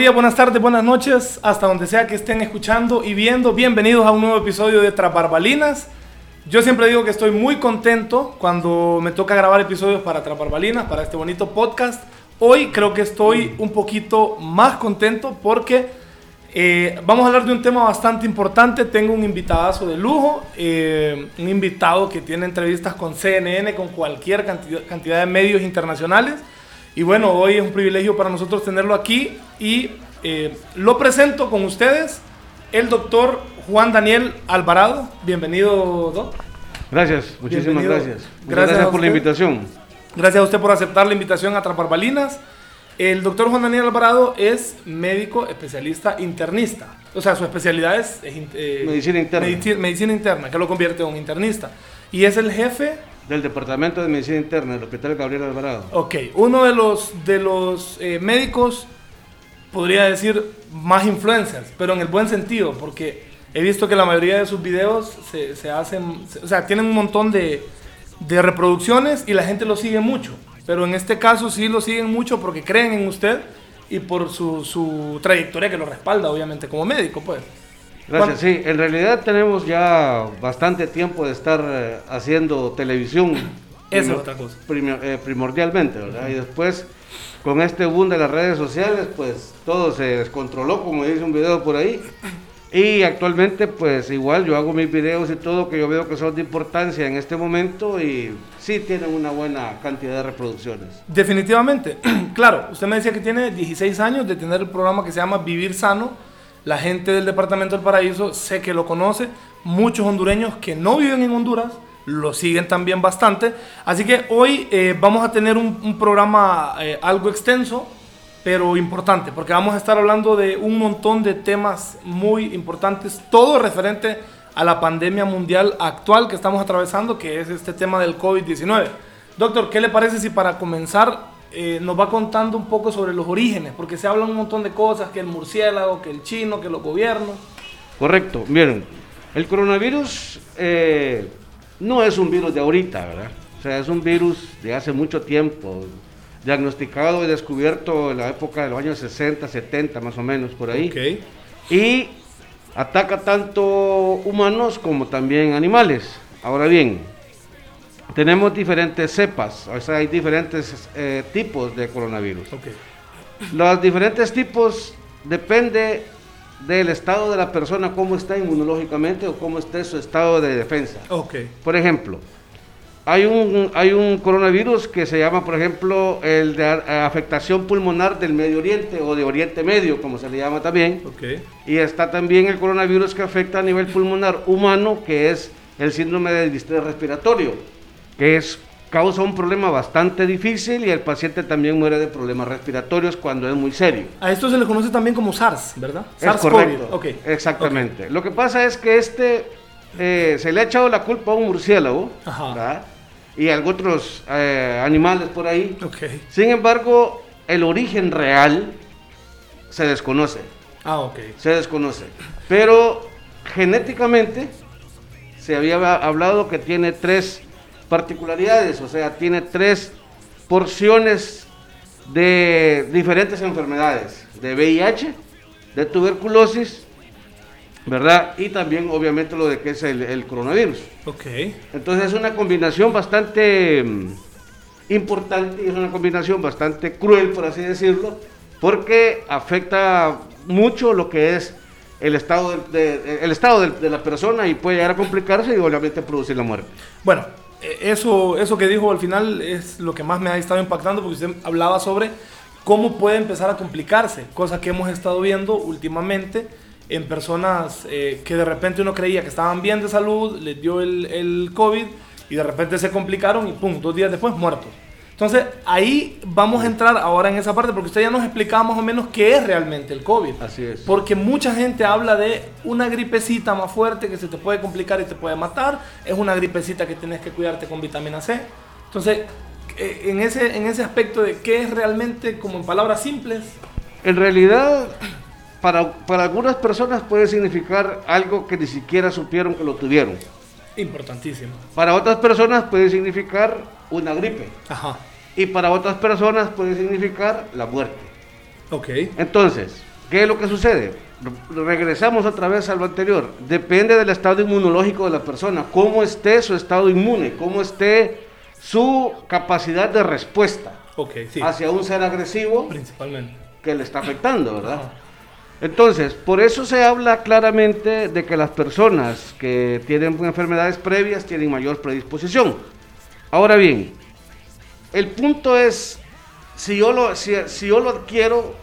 Días, buenas tardes, buenas noches, hasta donde sea que estén escuchando y viendo. Bienvenidos a un nuevo episodio de Tras Barbalinas. Yo siempre digo que estoy muy contento cuando me toca grabar episodios para Tras Barbalinas, para este bonito podcast. Hoy creo que estoy un poquito más contento porque eh, vamos a hablar de un tema bastante importante. Tengo un invitadazo de lujo, eh, un invitado que tiene entrevistas con CNN, con cualquier cantidad, cantidad de medios internacionales. Y bueno, hoy es un privilegio para nosotros tenerlo aquí y eh, lo presento con ustedes, el doctor Juan Daniel Alvarado. Bienvenido, doc. Gracias, muchísimas Bienvenido. gracias. Muchas Gracias por la invitación. Gracias a usted por aceptar la invitación a Trapar Balinas. El doctor Juan Daniel Alvarado es médico especialista internista. O sea, su especialidad es, eh, Medicina interna. medici- medicina interna, que lo convierte en un internista. Y es el jefe, Del Departamento de Medicina Interna del Hospital Gabriel Alvarado. ok, uno de los, de los eh, médicos, podría decir, más influencers, pero en el buen sentido, porque he visto que la mayoría de sus videos se, se hacen, se- o sea, tienen un montón de, de reproducciones y la gente lo sigue mucho. Pero en este caso sí lo siguen mucho porque creen en usted y por su, su trayectoria que lo respalda, obviamente, como médico, pues. Gracias, sí. En realidad tenemos ya bastante tiempo de estar eh, haciendo televisión. Esa es otra cosa. eh, primordialmente, ¿verdad? Y después, con este boom de las redes sociales, pues todo se descontroló, como dice un video por ahí. Y actualmente, pues igual yo hago mis videos y todo que yo veo que son de importancia en este momento y sí tienen una buena cantidad de reproducciones. Definitivamente. claro, usted me decía que tiene 16 años de tener el programa que se llama Vivir Sano. La gente del Departamento del Paraíso sé que lo conoce. Muchos hondureños que no viven en Honduras lo siguen también bastante. Así que hoy eh, vamos a tener un, programa eh, algo extenso, pero importante, porque vamos a estar hablando de un montón de temas muy importantes, todo referente a la pandemia mundial actual que estamos atravesando, que es este tema del COVID-19. Doctor, ¿qué le parece si para comenzar eh, nos va contando un poco sobre los orígenes? Porque se habla un montón de cosas, que el murciélago, que el chino, que los gobiernos. Correcto, miren, el coronavirus eh, no es un virus de ahorita, ¿verdad? O sea, es un virus de hace mucho tiempo, diagnosticado y descubierto en la época de los años 60, 70 más o menos, por ahí. Ok. Y ataca tanto humanos como también animales. Ahora bien, tenemos diferentes cepas, o sea, hay diferentes eh, tipos de coronavirus. Ok. Los diferentes tipos depende del estado de la persona, cómo está inmunológicamente o cómo esté su estado de defensa. Ok. Por ejemplo, hay un, hay un coronavirus que se llama, por ejemplo, el de afectación pulmonar del Medio Oriente o de Oriente Medio, como se le llama también. Y está también el coronavirus que afecta a nivel pulmonar humano, que es el síndrome de distrés respiratorio, que es causa un problema bastante difícil y el paciente también muere de problemas respiratorios cuando es muy serio. A esto se le conoce también como SARS, ¿verdad? Es SARS-CoV. correcto. Ok. Exactamente. Lo que pasa es que este eh, se le ha echado la culpa a un murciélago. ¿verdad? y a otros eh, animales por ahí. Ok. Sin embargo, el origen real se desconoce. Ah, ok. Se desconoce. Pero genéticamente se había hablado que tiene tres particularidades, o sea, tiene tres porciones de diferentes enfermedades, de VIH, de tuberculosis, ¿verdad? Y también obviamente lo de que es el, el coronavirus. Ok. Entonces es una combinación bastante mm, importante y es una combinación bastante cruel, por así decirlo, porque afecta mucho lo que es el estado de, de- el estado de, de la persona y puede llegar a complicarse y obviamente producir la muerte. Bueno, eso, eso que dijo al final es lo que más me ha estado impactando porque usted hablaba sobre cómo puede empezar a complicarse, cosa que hemos estado viendo últimamente en personas eh, que de repente uno creía que estaban bien de salud, les dio el, el COVID y de repente se complicaron y pum, dos días después muertos. Entonces ahí vamos a entrar ahora en esa parte porque usted ya nos explicaba más o menos qué es realmente el COVID. Así es. Porque mucha gente habla de una gripecita más fuerte que se te puede complicar y te puede matar. Es una gripecita que tienes que cuidarte con vitamina C. Entonces, eh, en ese, en ese aspecto de qué es realmente, como en palabras simples, En realidad, para, para algunas personas puede significar algo que ni siquiera supieron que lo tuvieron. importantísimo. Para otras personas puede significar una gripe. Ajá. Y para otras personas puede significar la muerte. Ok. Entonces, ¿qué es lo que sucede? Re- Regresamos otra vez a lo anterior. Depende del estado inmunológico de la persona, cómo esté su estado inmune, cómo esté su capacidad de respuesta Ok, sí. hacia un ser agresivo Principalmente. que le está afectando, ¿verdad? Entonces, por eso se habla claramente de que las personas que tienen enfermedades previas tienen mayor predisposición. Ahora bien, el punto es, si yo lo, si, si yo lo adquiero,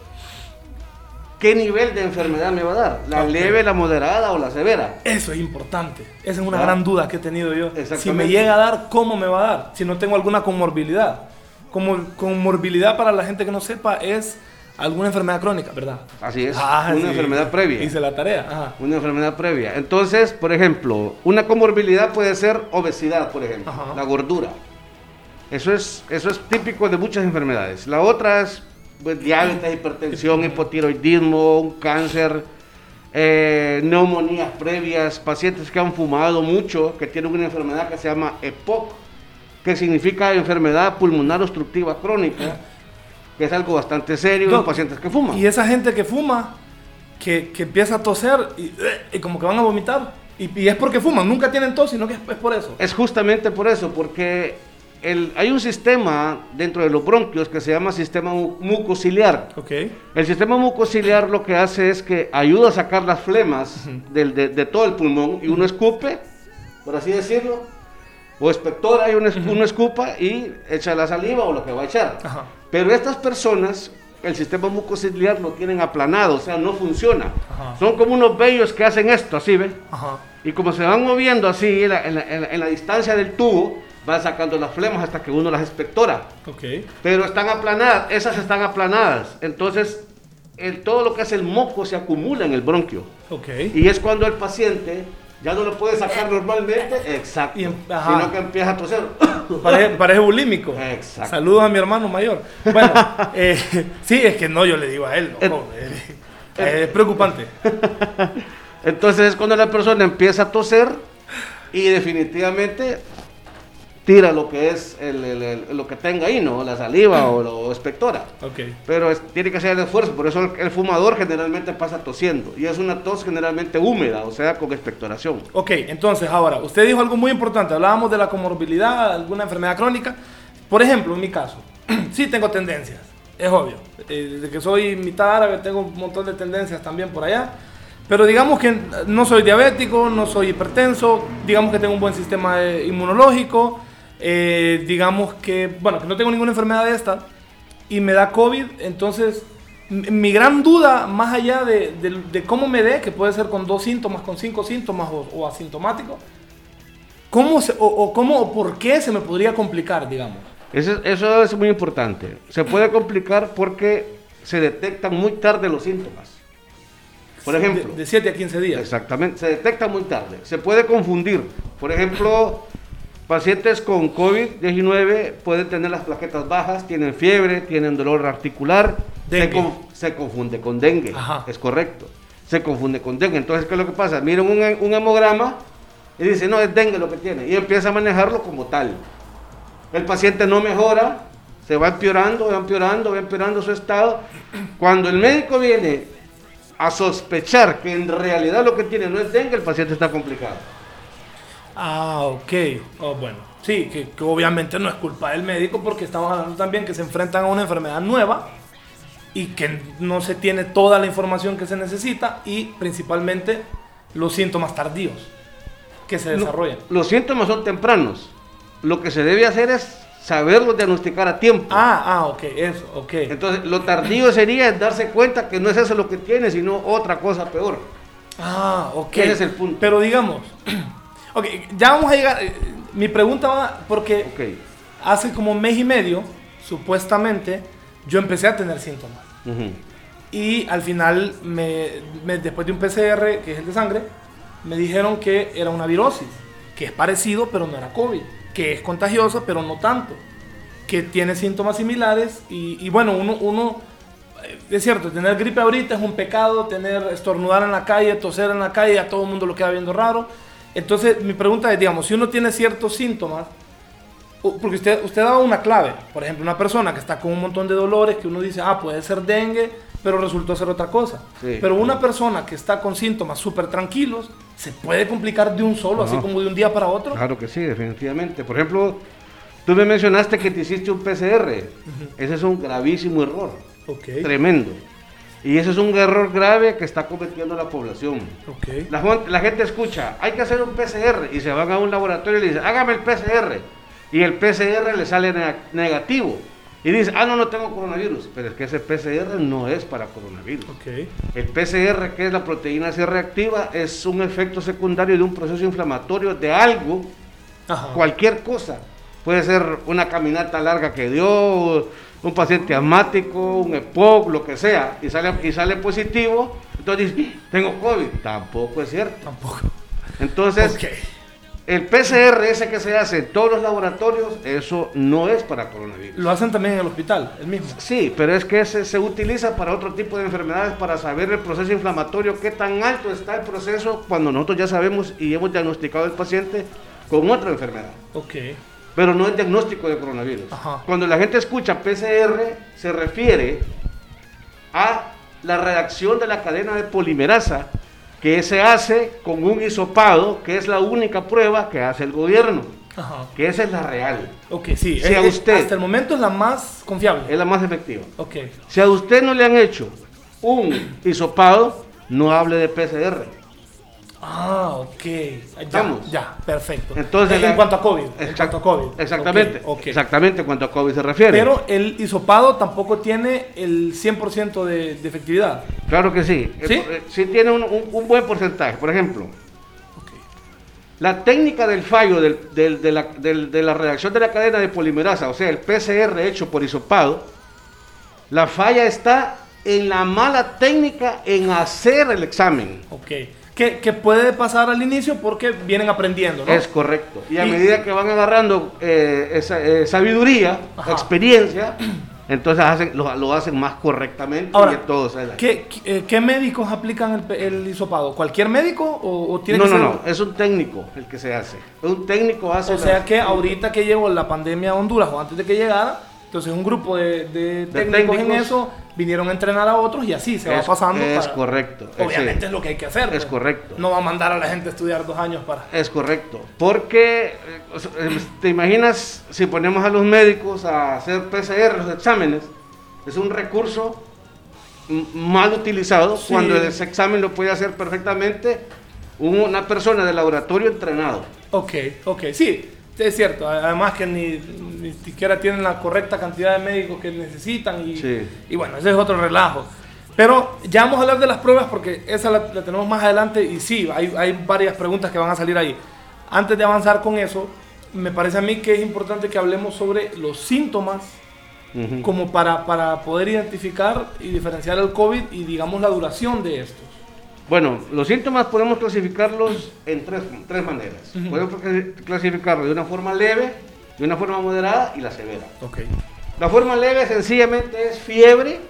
¿qué nivel de enfermedad me va a dar? ¿La leve, la moderada o la severa? Eso es importante. Esa es una Ah. gran duda que he tenido yo. Si me llega a dar, ¿cómo me va a dar? Si no tengo alguna comorbilidad. Como comorbilidad para la gente que no sepa es alguna enfermedad crónica, ¿verdad? Así es, Ah, una sí. enfermedad previa. Hice la tarea. Ajá. Una enfermedad previa. Entonces, por ejemplo, una comorbilidad puede ser obesidad, por ejemplo, Ajá. la gordura. Eso es, eso es típico de muchas enfermedades. La otra es pues, diabetes, hipertensión, hipotiroidismo, un cáncer, eh, neumonías previas, pacientes que han fumado mucho, que tienen una enfermedad que se llama EPOC, que significa enfermedad pulmonar obstructiva crónica, que es algo bastante serio en Doc, pacientes que fuman. Y esa gente que fuma, que, que empieza a toser y, y como que van a vomitar. Y, y es porque fuman, nunca tienen tos, sino que es, es por eso. Es justamente por eso, porque el- hay un sistema dentro de los bronquios que se llama sistema mu- mucociliar. Ok. El sistema mucociliar lo que hace es que ayuda a sacar las flemas del- de, de todo el pulmón y uno escupe, por así decirlo, o espectora y uno, uno escupa y echa la saliva o lo que va a echar. Ajá. Pero estas personas, el sistema mucociliar lo tienen aplanado, o sea, no funciona. Ajá. Son como unos vellos que hacen esto, así, ¿ven? Ajá. Y como se van moviendo así en la, en la- en la- en la distancia del tubo, van sacando las flemas hasta que uno las espectora. Ok. Pero están aplanadas, esas están aplanadas. Entonces, el- todo lo que es el moco se acumula en el bronquio. Ok. Y es cuando el paciente ya no lo puede sacar normalmente, exacto, Y em- sino que empieza a toser. Parece, parece bulímico. Exacto. Saludos a mi hermano mayor. Bueno, eh, sí, es que no, yo le digo a él. eh, eh, es preocupante. Entonces es cuando la persona empieza a toser y definitivamente tira lo que es el- el- el- lo que tenga ahí, ¿no? La saliva o lo espectora. Ok. Pero es- tiene que hacer el esfuerzo, por eso el, fumador generalmente pasa tosiendo. Y es una tos generalmente húmeda, o sea, con expectoración. Ok, entonces ahora, usted dijo algo muy importante. Hablábamos de la comorbilidad, alguna enfermedad crónica. Por ejemplo, en mi caso, sí tengo tendencias, es obvio. Eh, Desde que soy mitad árabe tengo un montón de tendencias también por allá. Pero digamos que no soy diabético, no soy hipertenso, digamos que tengo un buen sistema eh, inmunológico, eh, digamos que, bueno, que no tengo ninguna enfermedad de esta y me da COVID, entonces mi gran duda, más allá de, de- de cómo me dé, que puede ser con dos síntomas, con cinco síntomas o, o asintomático, ¿cómo se- o, o cómo o por qué se me podría complicar, digamos? Eso, eso es muy importante. Se puede complicar porque se detectan muy tarde los síntomas. Por ejemplo, De, 7 a 15 días. Exactamente, se detecta muy tarde. Se puede confundir. Por ejemplo, pacientes con COVID-19 pueden tener las plaquetas bajas, tienen fiebre, tienen dolor articular. Se, Dengue. con- se confunde con dengue. Ajá. Es correcto. Se confunde con dengue. Entonces, ¿qué es lo que pasa? Miren un, un hemograma y dice, no, es dengue lo que tiene. Y empieza a manejarlo como tal. El paciente no mejora, se va empeorando, va empeorando, va empeorando su estado. Cuando el médico viene a sospechar que en realidad lo que tiene no es dengue, el paciente está complicado. Ah, ok. Oh, bueno. Sí, que, que obviamente no es culpa del médico porque estamos hablando también que se enfrentan a una enfermedad nueva y que no se tiene toda la información que se necesita y principalmente los síntomas tardíos que se desarrollan. Los síntomas son tempranos. Lo que se debe hacer es saberlos diagnosticar a tiempo. Ah, ah, ok, eso, ok. Entonces, lo tardío sería darse cuenta que no es eso lo que tiene, sino otra cosa peor. Ah, ok. Ese es el punto. Pero digamos, ok, ya vamos a llegar. eh, Mi pregunta va porque Ok. hace como un mes y medio, supuestamente, yo empecé a tener síntomas. Ujú. Y al final, me, me- después de un PCR, que es el de sangre, me dijeron que era una virosis, que es parecido, pero no era COVID, que es contagiosa, pero no tanto, que tiene síntomas similares. Y, y bueno, uno, uno, eh, es cierto, tener gripe ahorita es un pecado, tener estornudar en la calle, toser en la calle, a todo el mundo lo queda viendo raro. Entonces, mi pregunta es, digamos, si uno tiene ciertos síntomas, Porque usted, usted daba una clave, por ejemplo, una persona que está con un montón de dolores, que uno dice, ah, puede ser dengue, pero resultó ser otra cosa. Sí. Pero una persona que está con síntomas súper tranquilos, se puede complicar de un solo, así como de un día para otro. Claro que sí, definitivamente. Por ejemplo, tú me mencionaste que te hiciste un PCR. Ese es un gravísimo error, Ok, tremendo. Y ese es un error grave que está cometiendo la población. ok. La, la gente escucha, hay que hacer un PCR y se van a un laboratorio y le dicen, hágame el PCR. Y el PCR le sale neg- negativo. Y dice, ah, no, no tengo coronavirus. Pero es que ese PCR no es para coronavirus. Ok, El PCR, que es la proteína C reactiva, es un efecto secundario de un proceso inflamatorio de algo, ajá. cualquier cosa. Puede ser una caminata larga que dio, un paciente asmático, un EPOC, lo que sea, y sale, y sale positivo. Entonces dice, tengo COVID. Tampoco es cierto. Tampoco. Entonces, el PCR ese que se hace en todos los laboratorios, eso no es para coronavirus. Lo hacen también en el hospital, el mismo. Sí, pero es que ese se utiliza para otro tipo de enfermedades, para saber el proceso inflamatorio, qué tan alto está el proceso cuando nosotros ya sabemos y hemos diagnosticado al paciente con otra enfermedad. Ok, Pero no es diagnóstico de coronavirus. Ajá. Cuando la gente escucha PCR, se refiere a la reacción de la cadena de polimerasa que se hace con un hisopado, que es la única prueba que hace el gobierno, ajá. que esa es la real, Ok, sí. Si a es- es- usted- Hasta el momento es la más confiable. es la más efectiva. Ok. Si a usted no le han hecho un hisopado, no hable de PCR. Ah, ok. Ya, ya, perfecto. Entonces, en cuanto a COVID. En cuanto a COVID. Exactamente. Exactamente cuando a COVID se refiere. Pero el hisopado tampoco tiene el 100% de, de efectividad. claro que sí. ¿Sí? Eh, eh, sí tiene un, un- un buen porcentaje. Por ejemplo, la técnica del fallo del- del- de, la, del- de la reacción de la cadena de polimerasa, o sea, el PCR hecho por hisopado, la falla está en la mala técnica en hacer el examen. Ok. Que, que puede pasar al inicio porque vienen aprendiendo, ¿no? Es correcto. Y a Y- medida que van agarrando eh, esa, eh, sabiduría, Ajá. experiencia, entonces hacen, lo, lo hacen más correctamente Ahora, y todo sale. ¿Qué, qué, eh, qué médicos aplican el, el hisopado? ¿Cualquier médico o, o tiene No, que no, ser- no, es un técnico el que se hace. Un técnico hace... O la- sea que ahorita que llegó la pandemia a Honduras o antes de que llegara, entonces un grupo de, de técnicos, en técnicos. eso vinieron a entrenar a otros y así se va Es- pasando. es para- correcto, Obviamente sí. es lo que hay que hacer. Es pues. correcto. No va a mandar a la gente a estudiar dos años para... Es correcto, porque eh, eh, te imaginas si ponemos a los médicos a hacer PCR, los exámenes, es un recurso mal utilizado Sí. cuando ese examen lo puede hacer perfectamente una persona de laboratorio entrenado. Ok, ok, sí, es cierto. Además que ni, ni siquiera tienen la correcta cantidad de médicos que necesitan y, Sí. y bueno, ese es otro relajo. Pero ya vamos a hablar de las pruebas porque esa la, la tenemos más adelante y sí, hay, hay varias preguntas que van a salir ahí. Antes de avanzar con eso, me parece a mí que es importante que hablemos sobre los síntomas como para, para poder identificar y diferenciar el COVID y digamos la duración de estos. Bueno, los síntomas podemos clasificarlos en tres, tres maneras. Podemos cla- clasificarlos de una forma leve, de una forma moderada y la severa. Ok. La forma leve sencillamente es fiebre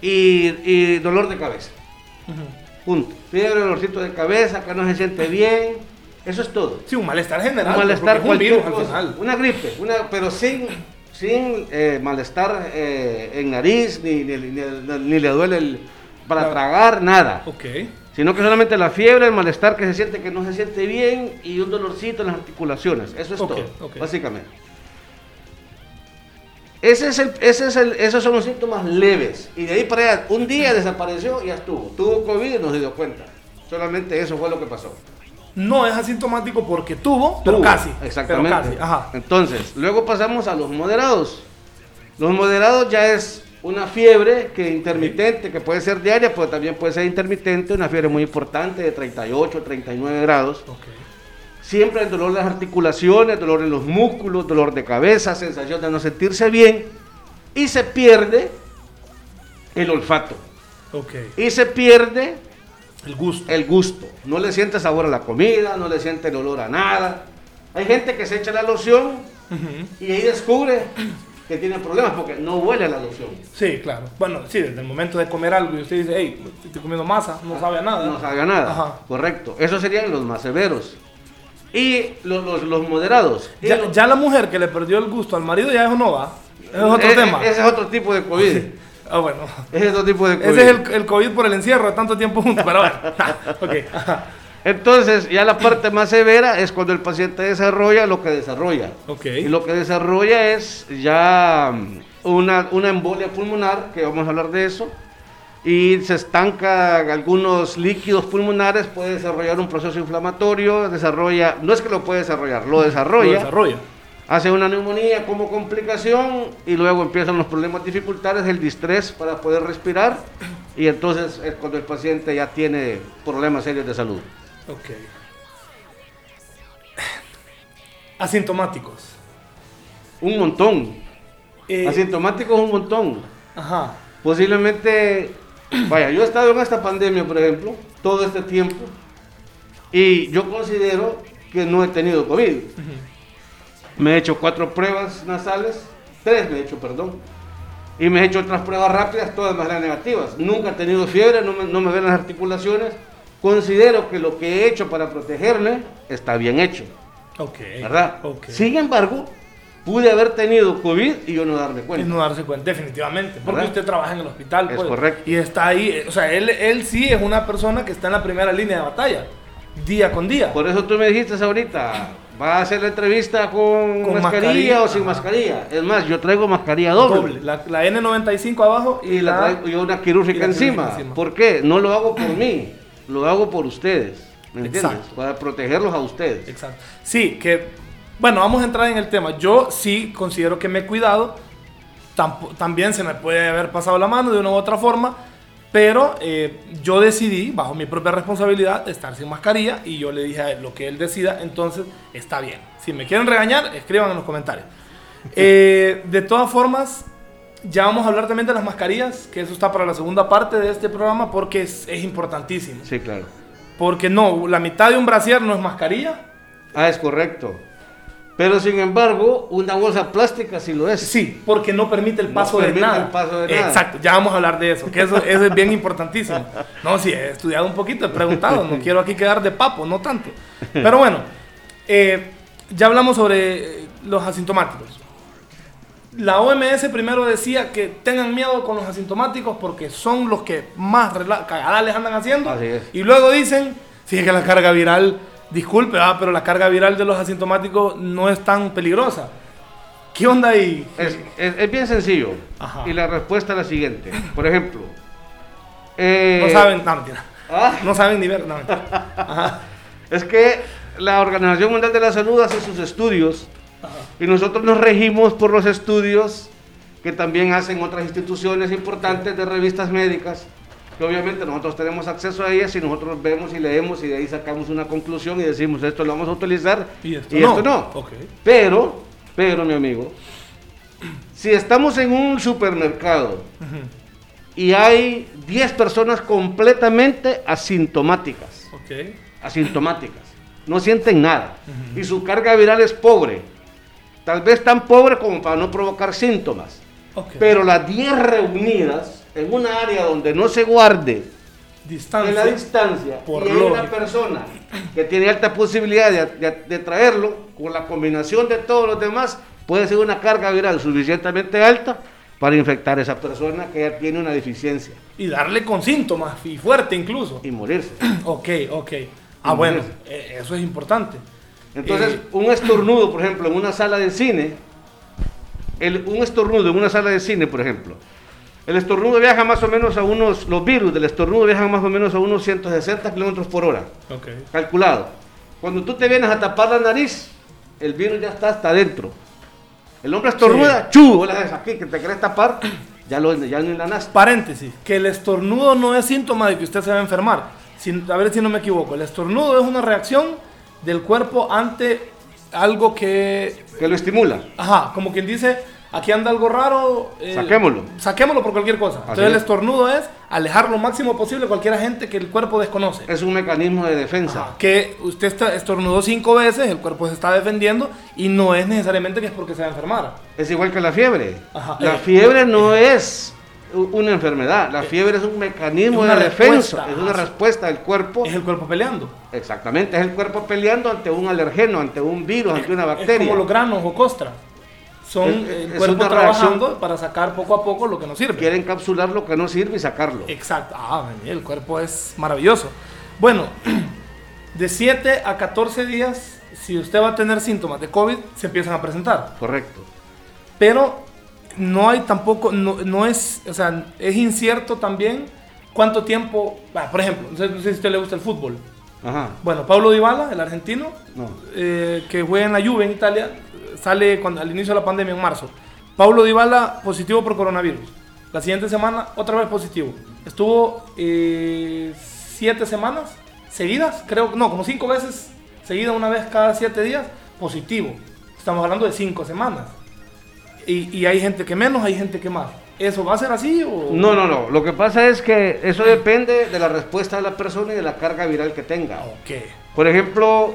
y, y dolor de cabeza. Punto. Fiebre, dolorcito de cabeza, que no se siente bien. Eso es todo. Sí, un malestar general. Un malestar, es un virus al final. Una gripe, una, pero sin, sin eh, malestar eh, en nariz, ni, ni, ni- ni le duele el- para Claro. tragar, nada. Ok. Sino que solamente la fiebre, el malestar que se siente que no se siente bien y un dolorcito en las articulaciones. Eso es Ok, todo, ok. básicamente. Ese es el, ese es el, esos son los síntomas leves. Y de ahí para allá, un día desapareció y ya estuvo. Tuvo COVID y no se dio cuenta. Solamente eso fue lo que pasó. No es asintomático porque tuvo, pero casi. Exactamente. Pero casi, ajá. Entonces, luego pasamos a los moderados. Los moderados ya es una fiebre que intermitente, que puede ser diaria, pero también puede ser intermitente, una fiebre muy importante de 38, 39 grados. Siempre el dolor en las articulaciones, dolor en los músculos, dolor de cabeza, sensación de no sentirse bien. Y se pierde el olfato. Y se pierde El gusto. el gusto. No le siente sabor a la comida, no le siente el olor a nada. Hay gente que se echa la loción y ahí descubre que tiene problemas porque no huele a la loción. Sí, claro. Bueno, sí, desde el momento de comer algo y usted dice, hey, estoy comiendo masa, no sabe a nada. No sabe a nada. Ajá. Correcto. Esos serían los más severos. Y los, los- los moderados. Ya, los- ya la mujer que le perdió el gusto al marido ya eso no va. Es otro e- tema. Ese es otro tipo de COVID. Ah, bueno. Ese es otro tipo de COVID. Ese es el, el COVID por el encierro de tanto tiempo juntos, pero bueno. ok. Entonces, ya la parte más severa es cuando el paciente desarrolla lo que desarrolla. Ok. Y lo que desarrolla es ya mm, una, una embolia pulmonar, que vamos a hablar de eso, y se estanca algunos líquidos pulmonares, puede desarrollar un proceso inflamatorio, desarrolla, no es que lo puede desarrollar, lo desarrolla, Lo desarrolla. hace una neumonía como complicación y luego empiezan los problemas dificultades, el distrés para poder respirar y entonces es cuando el paciente ya tiene problemas serios de salud. Ok. Asintomáticos. Un montón. Eh, Asintomáticos un montón. Ajá. Posiblemente, vaya, yo he estado en esta pandemia, por ejemplo, todo este tiempo, y yo considero que no he tenido COVID. Me he hecho cuatro pruebas nasales, tres me he hecho, perdón, y me he hecho otras pruebas rápidas, todas más negativas. Nunca he tenido fiebre, no me, no me ven las articulaciones. Considero que lo que he hecho para protegerme está bien hecho, Ok. ¿verdad? Sin embargo, pude haber tenido COVID y yo no darme Y cuenta. no darse cuenta, definitivamente. Porque ¿Verdad? usted trabaja en el hospital. Es pues, correcto. Y está ahí. O sea, él, él sí es una persona que está en la primera línea de batalla. Día con día. Por eso tú me dijiste ahorita, va a hacer la entrevista con, Con mascarilla, mascarilla, o sin mascarilla. Es más, yo traigo mascarilla doble. Doble. La, la N95 abajo Y la traigo yo una quirúrgica y la encima. quirúrgica encima. ¿Por qué? No lo hago por mí, lo hago por ustedes. ¿Me entiendes? Exacto. Para protegerlos a ustedes. Exacto. Sí, que, bueno, vamos a entrar en el tema. Yo sí considero que me he cuidado. Tampo- también se me puede haber pasado la mano de una u otra forma. Pero eh, yo decidí, bajo mi propia responsabilidad, estar sin mascarilla. Y yo le dije a él lo que él decida. Entonces, está bien. Si me quieren regañar, escriban en los comentarios. Eh, de todas formas, ya vamos a hablar también de las mascarillas. Que eso está para la segunda parte de este programa. Porque es, es importantísimo. Sí, claro. Porque no, la mitad de un brasier no es mascarilla. Ah, es correcto. Pero sin embargo, una bolsa plástica sí lo es. Sí, porque no permite el No paso de permite nada. el paso de nada. Exacto, ya vamos a hablar de eso, que eso, eso es bien importantísimo. No, sí, he estudiado un poquito, he preguntado, no quiero aquí quedar de papo, no tanto. Pero bueno, eh, ya hablamos sobre los asintomáticos. La OMS primero decía que tengan miedo con los asintomáticos porque son los que más cagadas les andan haciendo. Así es. Y luego dicen, sí, es que la carga viral, disculpe, ah, pero la carga viral de los asintomáticos no es tan peligrosa. ¿Qué onda ahí? Es, es- es bien sencillo. Ajá. Y la respuesta es la siguiente. Por ejemplo, eh, No saben, no, mentira. ah, No saben ni ver, no, mentira. Ajá. Es que la Organización Mundial de la Salud hace sus estudios y nosotros nos regimos por los estudios que también hacen otras instituciones importantes de revistas médicas, que obviamente nosotros tenemos acceso a ellas y nosotros vemos y leemos y de ahí sacamos una conclusión y decimos esto lo vamos a utilizar Y esto y no. esto no. Ok. Pero, pero mi amigo, si estamos en un supermercado y hay 10 personas completamente asintomáticas, Ok. asintomáticas, no sienten nada y su carga viral es pobre, tal vez tan pobre como para no provocar síntomas, Ok. pero las 10 reunidas en una área donde no se guarde en la distancia Por y hay una persona que tiene alta posibilidad de, de- de traerlo, con la combinación de todos los demás, puede ser una carga viral suficientemente alta para infectar a esa persona que ya tiene una deficiencia Y darle con síntomas y fuerte incluso. y morirse. Ok, ok. Ah, bueno, eh, eso es importante. Entonces, Eh, un estornudo, por ejemplo, en una sala de cine, el- un estornudo en una sala de cine, por ejemplo, el estornudo viaja más o menos a unos, los virus del estornudo viajan más o menos a unos 160 kilómetros por hora, Ok. calculado. Cuando tú te vienes a tapar la nariz, el virus ya está hasta adentro. El hombre estornuda, chu, le haces aquí que te querés tapar, ya lo ya no enlanaste. Paréntesis, que el estornudo no es síntoma de que usted se va a enfermar. Sin- a ver si no me equivoco. El estornudo es una reacción del cuerpo ante algo que Que lo estimula. Ajá, como quien dice, aquí anda algo raro. eh, Saquémoslo. Saquémoslo por cualquier cosa. Entonces el es. estornudo es alejar lo máximo posible cualquier agente que el cuerpo desconoce. Es un mecanismo de defensa. Ajá, Que usted está- estornudó cinco veces, el cuerpo se está defendiendo y no es necesariamente que es porque se va a enfermar. Es igual que la fiebre. Ajá. La Eh. fiebre no es una enfermedad. La fiebre es un mecanismo es de defensa. respuesta. Es una respuesta del cuerpo. Es el cuerpo peleando. Exactamente. Es el cuerpo peleando ante un alergeno, ante un virus, ante una Es bacteria. como los granos o costras. son Es- el es cuerpo trabajando reacción. para sacar poco a poco lo que nos sirve. Quiere encapsular lo que no sirve y sacarlo. Exacto. Ah, el cuerpo es maravilloso. Bueno, de 7 a 14 días, si usted va a tener síntomas de COVID, se empiezan a presentar. Correcto. Pero no hay tampoco, no, no es, o sea, es incierto también cuánto tiempo, ah, por ejemplo, no sé, no sé si a usted le gusta el fútbol. Ajá. Bueno, Pablo Dybala, el argentino, No. eh, que juega en la Juve en Italia, sale cuando, al inicio de la pandemia en marzo. Pablo Dybala positivo por coronavirus. La siguiente semana otra vez positivo. Estuvo eh, siete semanas seguidas, creo, no, como cinco veces seguidas, una vez cada siete días, positivo. Estamos hablando de cinco semanas. Y, y hay gente que menos, hay gente que más. ¿Eso va a ser así o...? No, no, no. Lo que pasa es que eso depende de la respuesta de la persona y de la carga viral que tenga. Ok. Por ejemplo,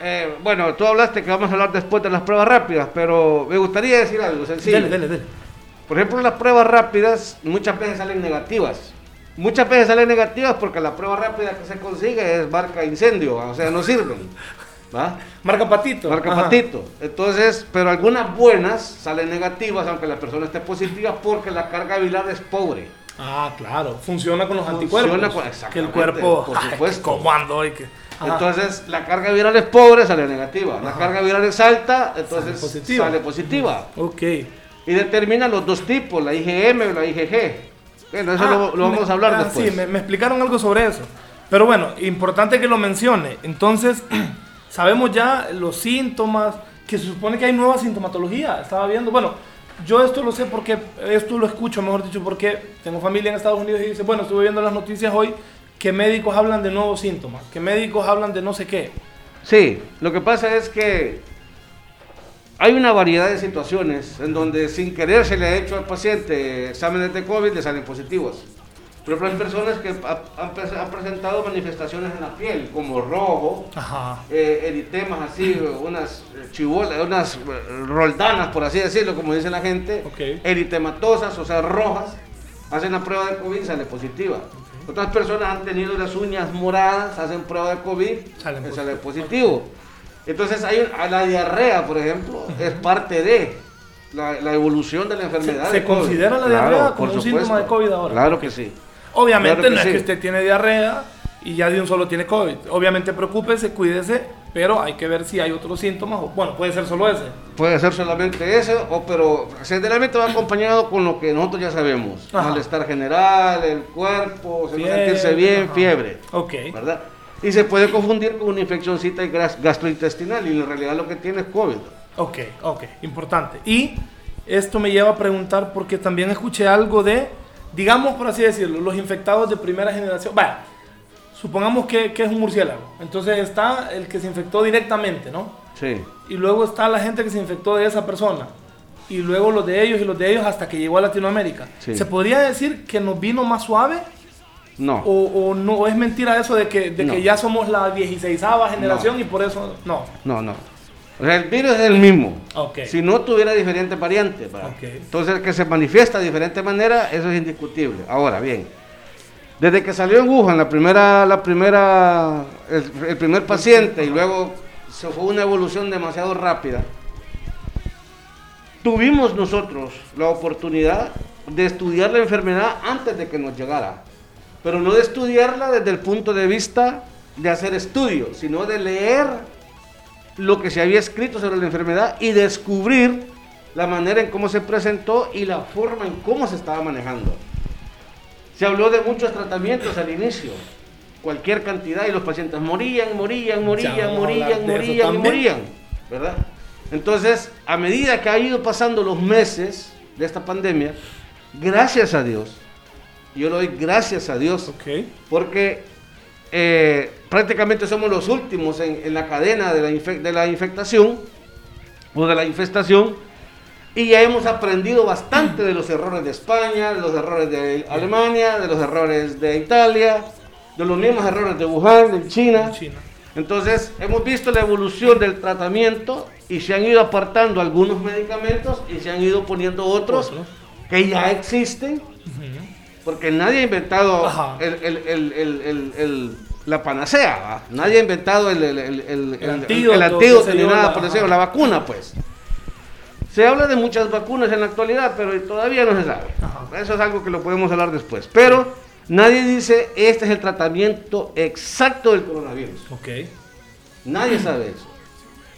eh, bueno, tú hablaste que vamos a hablar después de las pruebas rápidas, pero me gustaría decir algo sencillo. Dele, dele, dele. Por ejemplo, las pruebas rápidas muchas veces salen negativas. Muchas veces salen negativas porque la prueba rápida que se consigue es marca incendio, o sea, no sirven. ¿va? Marca patito. Marca Ajá. patito. Entonces, pero algunas buenas salen negativas aunque la persona esté positiva porque la carga viral es pobre. Ah, claro. Funciona con los Funciona anticuerpos. con- que el cuerpo. por supuesto. ¿Cómo ando hoy? Que... Entonces, la carga viral es pobre, sale negativa. La Ajá. carga viral es alta, entonces Sale positiva. sale positiva. Ok. Y determina los dos tipos, la IgM o la IgG. Bueno, eso Ah, lo, lo vamos me- a hablar ah, después. Sí, me, me explicaron algo sobre eso. Pero bueno, importante que lo mencione. Entonces, sabemos ya los síntomas, que se supone que hay nueva sintomatología. Estaba viendo, bueno, yo esto lo sé porque, esto lo escucho, mejor dicho, porque tengo familia en Estados Unidos y dice, bueno, estuve viendo las noticias hoy que médicos hablan de nuevos síntomas, que médicos hablan de no sé qué. Sí, lo que pasa es que hay una variedad de situaciones en donde sin querer se le ha hecho al paciente exámenes de COVID le salen positivos. Por ejemplo, hay personas que ha- han, pre- han presentado manifestaciones en la piel, como rojo, eh, eritemas así, unas eh, chibolas, unas eh, roldanas, por así decirlo, como dice la gente, Ok. eritematosas, o sea, rojas, hacen la prueba de COVID y sale positiva. Otras personas han tenido las uñas moradas, hacen prueba de COVID y sale positivo. Entonces, hay la diarrea, por ejemplo, es parte de la, la evolución de la enfermedad. ¿Se considera la Claro, diarrea como por un síntoma de COVID ahora? Claro que sí. Obviamente Claro no es sí. que usted tiene diarrea y ya de un solo tiene COVID. Obviamente preocúpese, cuídese, pero hay que ver si hay otros síntomas. O, bueno, puede ser solo ese. Puede ser solamente ese, o, pero generalmente va acompañado con lo que nosotros ya sabemos. Ajá. Malestar general, el cuerpo, Fiebre, sentirse bien, ajá. fiebre. Ok. ¿Verdad? Y se puede confundir con una infeccióncita gas- gastrointestinal y en realidad lo que tiene es COVID. Ok, ok, importante. Y esto me lleva a preguntar porque también escuché algo de, digamos por así decirlo, los infectados de primera generación. Vaya, supongamos que, que es un murciélago. Entonces está el que se infectó directamente, ¿no? Sí. Y luego está la gente que se infectó de esa persona. Y luego los de ellos y los de ellos hasta que llegó a Latinoamérica. Sí. ¿Se podría decir que nos vino más suave? No. ¿O, o no o es mentira eso de que, de No. que ya somos la 16 generación y por eso no? No, no. O sea, el virus es el mismo. Si no tuviera diferentes variantes. Entonces, que se manifiesta de diferente manera, eso es indiscutible. Ahora, bien. Desde que salió en Wuhan, la primera, la primera, el, el primer paciente y luego se fue una evolución demasiado rápida, tuvimos nosotros la oportunidad de estudiar la enfermedad antes de que nos llegara, pero no de estudiarla desde el punto de vista de hacer estudios, sino de leer lo que se había escrito sobre la enfermedad y descubrir la manera en cómo se presentó y la forma en cómo se estaba manejando. Se habló de muchos tratamientos al inicio, cualquier cantidad y los pacientes morían, morían, morían, morían, morían y morían, ¿verdad? Entonces, a medida que ha ido pasando los meses de esta pandemia, gracias a Dios, yo le doy gracias a Dios porque eh, prácticamente somos los últimos en, en la cadena de la, de la infectación o de la infestación y ya hemos aprendido bastante de los errores de España, de los errores de Alemania, de los errores de Italia, de los mismos errores de Wuhan, de China. China. Entonces, hemos visto la evolución del tratamiento y se han ido apartando algunos medicamentos y se han ido poniendo otros Otros. que ya existen, porque nadie ha inventado el- el- el- la panacea, ¿va? nadie ha inventado el, el- antídoto, ni nada la- por decirlo, la vacuna, pues. Se habla de muchas vacunas en la actualidad, pero todavía no se sabe. Eso es algo que lo podemos hablar después. Pero nadie dice, este es el tratamiento exacto del coronavirus. Ok. Nadie sabe eso.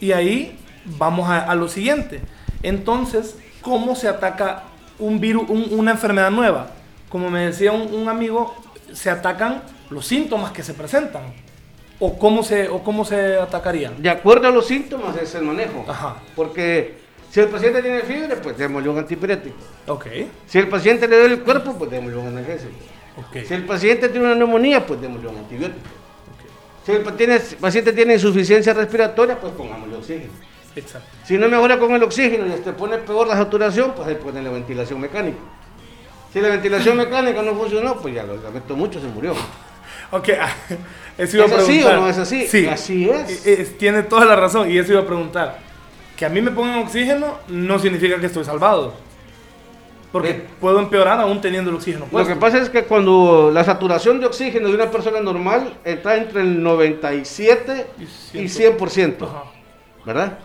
Y ahí vamos a, a lo siguiente. Entonces, ¿cómo se ataca un virus, un- una enfermedad nueva? Como me decía un, un amigo, se atacan los síntomas que se presentan. ¿O cómo se, o cómo se atacarían? De acuerdo a los síntomas es el manejo. Ajá. Porque si el paciente tiene fiebre, pues démosle un antipirético. Ok. Si el paciente le duele el cuerpo, pues démosle un analgésico. Ok. Si el paciente tiene una neumonía, pues démosle un antibiótico. Si el paciente tiene insuficiencia respiratoria, pues pongámosle oxígeno. Exacto. Si no mejora con el oxígeno y se pone peor la saturación, pues ahí pone la ventilación mecánica. Si la ventilación mecánica no funcionó, pues ya lo lamentó mucho, se murió. Ok, eso iba a ¿Es así o no es así? Sí, Así es. Tiene toda la razón y eso iba a preguntar. Que a mí me pongan oxígeno no significa que estoy salvado. Porque Eh. puedo empeorar aún teniendo el oxígeno Lo que pasa es que cuando la saturación de oxígeno de una persona normal está entre el 97 y 100%, Ajá. ¿verdad?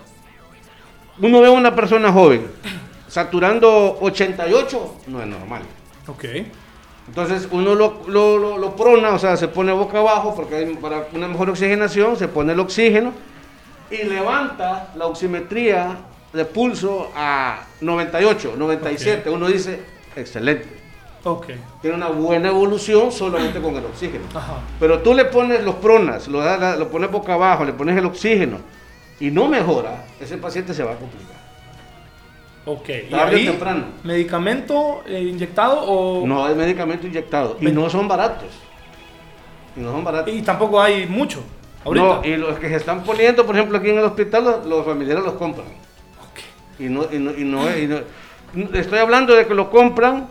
Uno ve a una persona joven saturando 88, no es normal. Ok. Entonces uno lo, lo, lo- lo prona, o sea, se pone boca abajo porque hay- para una mejor oxigenación se pone el oxígeno y levanta la oximetría de pulso a 98, 97. Uno dice, excelente. Ok. Tiene una buena evolución solamente con el oxígeno. Ajá. Pero tú le pones los pronas, lo, lo pones boca abajo, le pones el oxígeno y no mejora, ese paciente se va a complicar. Ok. ¿Y Tarde o ahí, temprano. medicamento eh, inyectado o...? No hay medicamento inyectado y no son baratos. Y no son baratos. Y tampoco hay mucho. Ahorita. No, y los que se están poniendo, por ejemplo, aquí en el hospital, los, los familiares los compran. Ok. Y no, y no, y no- y no- estoy hablando de que lo compran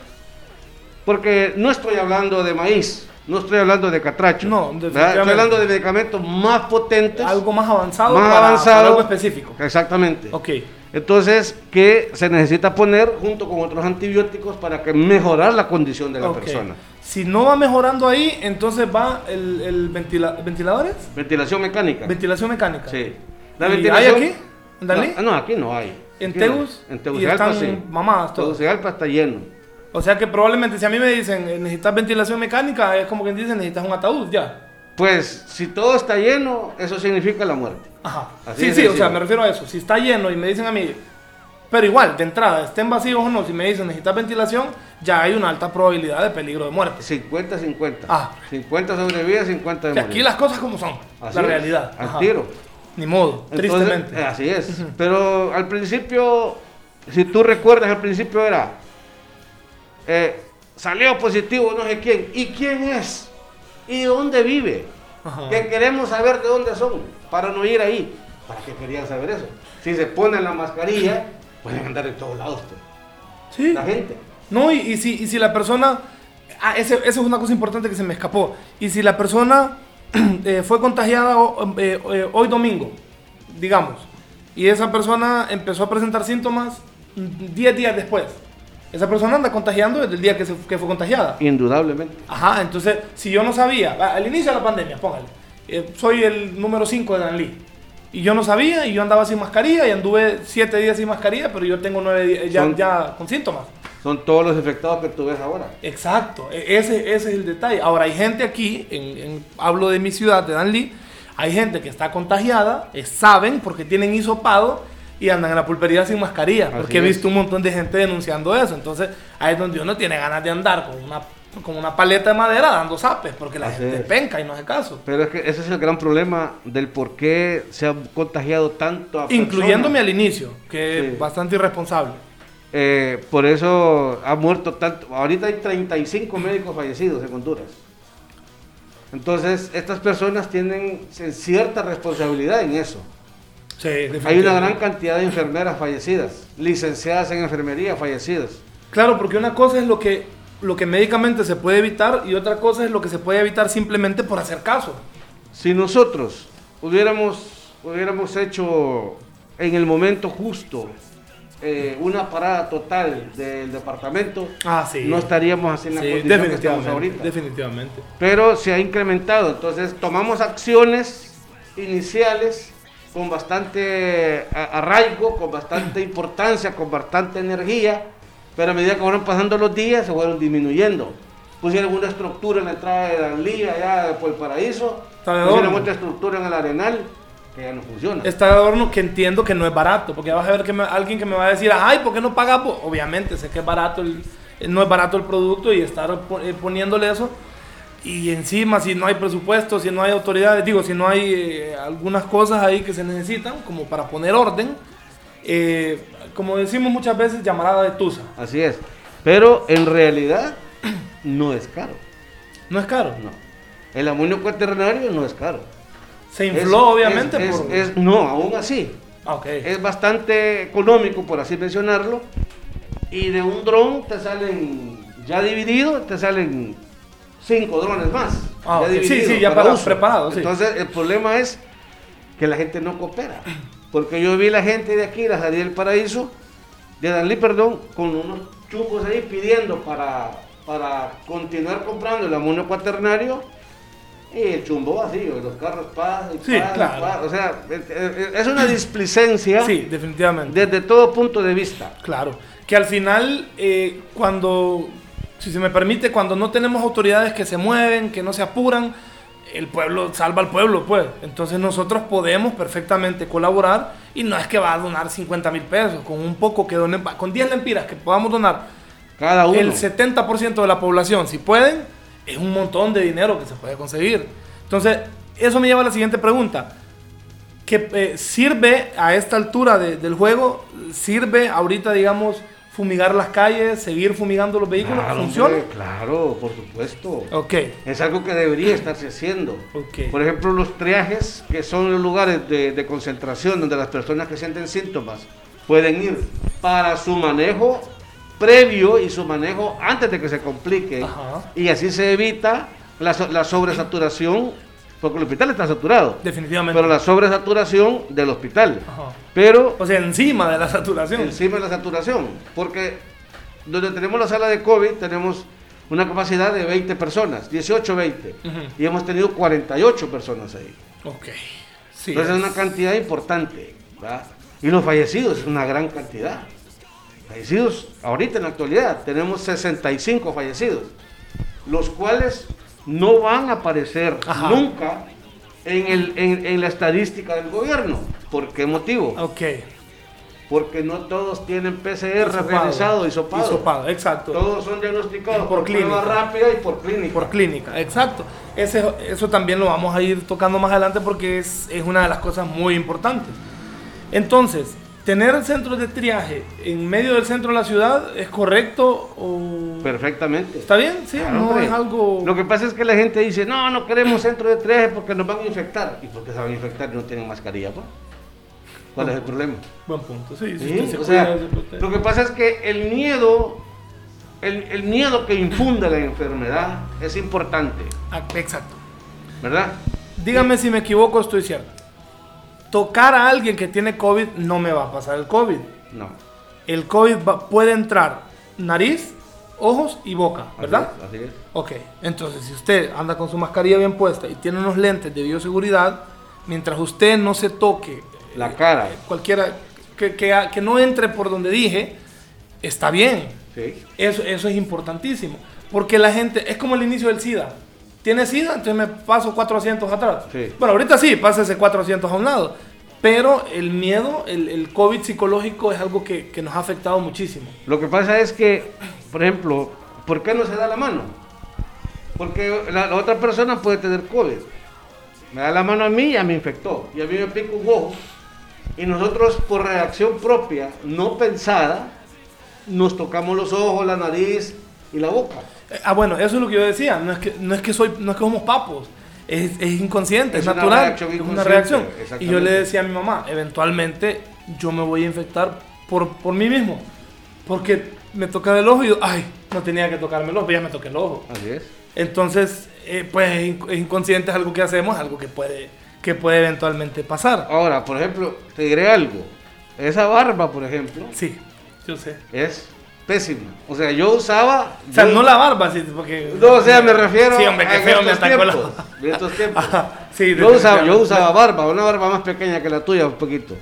porque no estoy hablando de maíz, no estoy hablando de catracho. No. Estoy hablando de medicamentos más potentes. Algo más avanzado, más para, avanzado. para algo específico. Exactamente. Ok. Entonces, que se necesita poner junto con otros antibióticos para que mejorar la condición de la persona. Si no va mejorando ahí, entonces va el, el ventila- ventiladores, Ventilación mecánica. ventilación mecánica. Sí. ¿Y hay aquí? ¿En Dalí? No, no, aquí no hay. ¿En Aquí no. Tegus? En Y Tegucigalpa sí. mamadas todas. Tegucigalpa está lleno. O sea que probablemente si a mí me dicen eh, necesitas ventilación mecánica, es como que dicen necesitas un ataúd ya. Pues si todo está lleno, eso significa la muerte. Ajá. Así sí, sí, o sea, me refiero a eso. Si está lleno y me dicen a mí, pero igual, de entrada, estén vacíos o no, si me dicen necesitas ventilación, ya hay una alta probabilidad de peligro de muerte. 50-50. Ah. 50 sobrevive, 50 de O sea, aquí las cosas como son, Así la es, realidad. Al Ajá. tiro. Ni modo, Entonces, tristemente. eh, así es. Pero al principio, si tú recuerdas, al principio era, eh, salió positivo no sé quién. ¿Y quién es? ¿Y dónde vive? Ajá. Que queremos saber de dónde son, para no ir ahí. ¿Para qué querían saber eso? Si se ponen la mascarilla, pueden andar en todos lados. pues, Sí. La gente. No, y, y si, y si la persona. Ah, ese- esa es una cosa importante que se me escapó. Y si la persona eh, fue contagiada eh, eh, hoy domingo, digamos, y esa persona empezó a presentar síntomas mm, 10 días después, esa persona anda contagiando desde el día que, se- que fue contagiada. Indudablemente. Ajá, entonces, si yo no sabía, va, al inicio de la pandemia, póngale, eh, soy el número 5 de Danlí. Y yo no sabía, y yo andaba sin mascarilla, y anduve 7 días sin mascarilla, pero yo tengo 9 días ya, con síntomas. Son todos los infectados que tú ves ahora. Exacto, e- ese, ese es el detalle. Ahora hay gente aquí, en, en- hablo de mi ciudad, de Danlí, hay gente que está contagiada, eh, saben porque tienen hisopado y andan en la pulpería sin mascarilla, Así porque he es. visto un montón de gente denunciando eso. Entonces ahí es donde uno tiene ganas de andar con una, con una paleta de madera dando zapes, porque la Así gente es. penca y no hace caso. Pero es que ese es el gran problema del por qué se ha contagiado tanto a Incluyéndome personas. al inicio, que Sí. es bastante irresponsable. Eh, por eso ha muerto tanto. Ahorita hay 35 médicos fallecidos en Honduras. Entonces, estas personas tienen cierta responsabilidad en eso. Sí, Hay una gran cantidad de enfermeras fallecidas, licenciadas en enfermería fallecidas. Claro, porque una cosa es lo que, lo que médicamente se puede evitar y otra cosa es lo que se puede evitar simplemente por hacer caso. Si nosotros hubiéramos, hubiéramos hecho en el momento justo eh, una parada total del departamento, Ah, sí. no estaríamos así en la Sí, condición que estamos definitivamente, ahorita. definitivamente. Pero se ha incrementado, entonces tomamos acciones iniciales con bastante arraigo, con bastante importancia, con bastante energía, pero a medida que fueron pasando los días se fueron disminuyendo. Pusieron una estructura en la entrada de Lía, allá por el paraíso, pusieron otra estructura en el arenal, que ya no funciona. Está de adorno que entiendo que no es barato, porque vas a ver que alguien que me va a decir, ay, ¿por qué no pagamos? Obviamente, sé que es barato, el, no es barato el producto y estar eh, poniéndole eso y encima si no hay presupuesto, si no hay autoridades, digo, si no hay eh, algunas cosas ahí que se necesitan como para poner orden, eh, como decimos muchas veces, llamarada de tusa. Así es, pero en realidad no es caro. ¿No es caro? No. El amonio cuaternario no es caro. Se infló, obviamente. no, aún así. Ah, okay. Es bastante económico, por así mencionarlo. Y de un dron te salen, ya dividido, te salen cinco drones más. Ah, sí, sí, ya para, preparados. Entonces, el problema es que la gente no coopera. Porque yo vi la gente de aquí, la salida del paraíso, de Danlí, perdón, con unos chupos ahí pidiendo para, para continuar comprando el amonio cuaternario y el chumbo vacío, los carros pasan, sí, claro. o sea, es una displicencia. Sí, definitivamente. Desde todo punto de vista. Claro, que al final, eh, cuando si se me permite, cuando no tenemos autoridades que se mueven, que no se apuran, el pueblo salva al pueblo, pues. Entonces nosotros podemos perfectamente colaborar y no es que va a donar 50 mil pesos, con un poco que donen, con 10 lempiras que podamos donar. Cada uno. El 70% de la población, si pueden, es un montón de dinero que se puede conseguir. Entonces, eso me lleva a la siguiente pregunta. ¿Qué eh, sirve a esta altura del juego? ¿Sirve ahorita, digamos, fumigar las calles, seguir fumigando los vehículos? ¿Funciona? claro, por supuesto. Ok. Es algo que debería estarse haciendo. Por ejemplo, los triajes, que son los lugares de, concentración donde las personas que sienten síntomas pueden ir para su manejo previo y su manejo antes de que se complique. Y así se evita la, la sobresaturación porque el hospital está saturado. Definitivamente. Pero la sobresaturación del hospital. Pero. O sea, encima de la saturación. Encima de la saturación. Porque donde tenemos la sala de COVID tenemos una capacidad de 20 personas, 18, 20. Y hemos tenido 48 personas ahí. Ok. Sí, Entonces es una cantidad importante. Y los fallecidos es una gran cantidad. Fallecidos, ahorita en la actualidad, tenemos 65 fallecidos. Los cuales no van a aparecer nunca en, el, en, la estadística del gobierno. ¿Por qué motivo? Ok. Porque no todos tienen PCR realizado y sopado. sopado, exacto. Todos son diagnosticados por, clínica. rápida y por clínica. Por clínica, exacto. Ese, eso también lo vamos a ir tocando más adelante porque es, es una de las cosas muy importantes. Entonces, ¿Tener centros de triaje en medio del centro de la ciudad es correcto o...? Perfectamente. ¿Está bien? Sí, no es algo... Lo que pasa es que la gente dice, no, no queremos centro de triaje porque nos van a infectar. ¿Y por qué se van a infectar y no tienen mascarilla? Pues? ¿Cuál es el problema? Buen punto, sí. ¿Sí? o sea, lo que pasa es que el miedo, el, el miedo que infunde la enfermedad es importante. Ah, exacto. ¿Verdad? Dígame si me equivoco, estoy cierto tocar a alguien que tiene COVID no me va a pasar el COVID. No. El COVID puede entrar nariz, ojos y boca, ¿verdad? Así es, Ok, entonces si usted anda con su mascarilla bien puesta y tiene unos lentes de bioseguridad, mientras usted no se toque la cara, eh, cualquiera que, que, no entre por donde dije, está bien. Sí. Eso, eso es importantísimo. Porque la gente, es como el inicio del SIDA tiene SIDA, entonces me paso cuatro asientos atrás. Bueno, ahorita sí, pásese cuatro asientos a un lado. Pero el miedo, el, el COVID psicológico es algo que, que, nos ha afectado muchísimo. Lo que pasa es que, por ejemplo, ¿por qué no se da la mano? Porque la, otra persona puede tener COVID. Me da la mano a mí y ya me infectó. Y a mí me pica un ojo. Y nosotros, por reacción propia, no pensada, nos tocamos los ojos, la nariz y la boca. Ah, bueno, eso es lo que yo decía. No es que, no es que, soy, no es que somos papos. Es, es inconsciente, es, natural. es una reacción. Y yo le decía a mi mamá, eventualmente yo me voy a infectar por, por mí mismo. Porque me toca el ojo y yo, ay, no tenía que tocarme el ojo, ya me toqué el ojo. Así es. Entonces, eh, pues es inconsciente, es algo que hacemos, algo que puede, que puede eventualmente pasar. Ahora, por ejemplo, te diré algo. Esa barba, por ejemplo. Sí, yo sé. Es Pésima. O sea, yo usaba. O sea, yo- no la barba, sí, porque... No, o sea, me refiero Sí, hombre, qué feo me estos atacó la... tiempos. En estos tiempos. Ajá, sí, yo, usaba, yo usaba barba, una barba más pequeña que la tuya, un poquito.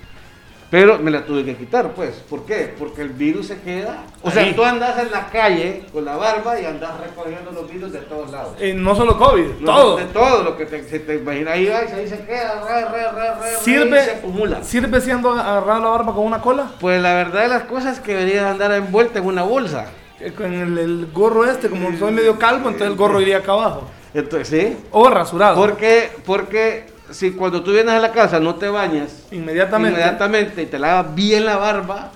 Pero me la tuve que quitar, pues. ¿Por qué? Porque el virus se queda. O sea, Ahí. tú andas en la calle con la barba y andas recogiendo los virus de todos lados. Eh, no solo COVID, Lo- todo. De todo lo que te, se te imagina. Ahí, va, y ahí se queda, re, re, re, re, ¿Sirve, y se acumula. ¿Sirve siendo agarrar la barba con una cola? Pues la verdad de las cosas es que debería andar envuelta en una bolsa. Eh, Con el, el gorro este, como soy medio calvo, entonces el gorro iría acá abajo. Entonces, ¿sí? O rasurado. Porque, porque si cuando tú vienes a la casa no te bañas, Inmediatamente. inmediatamente y te lavas bien la barba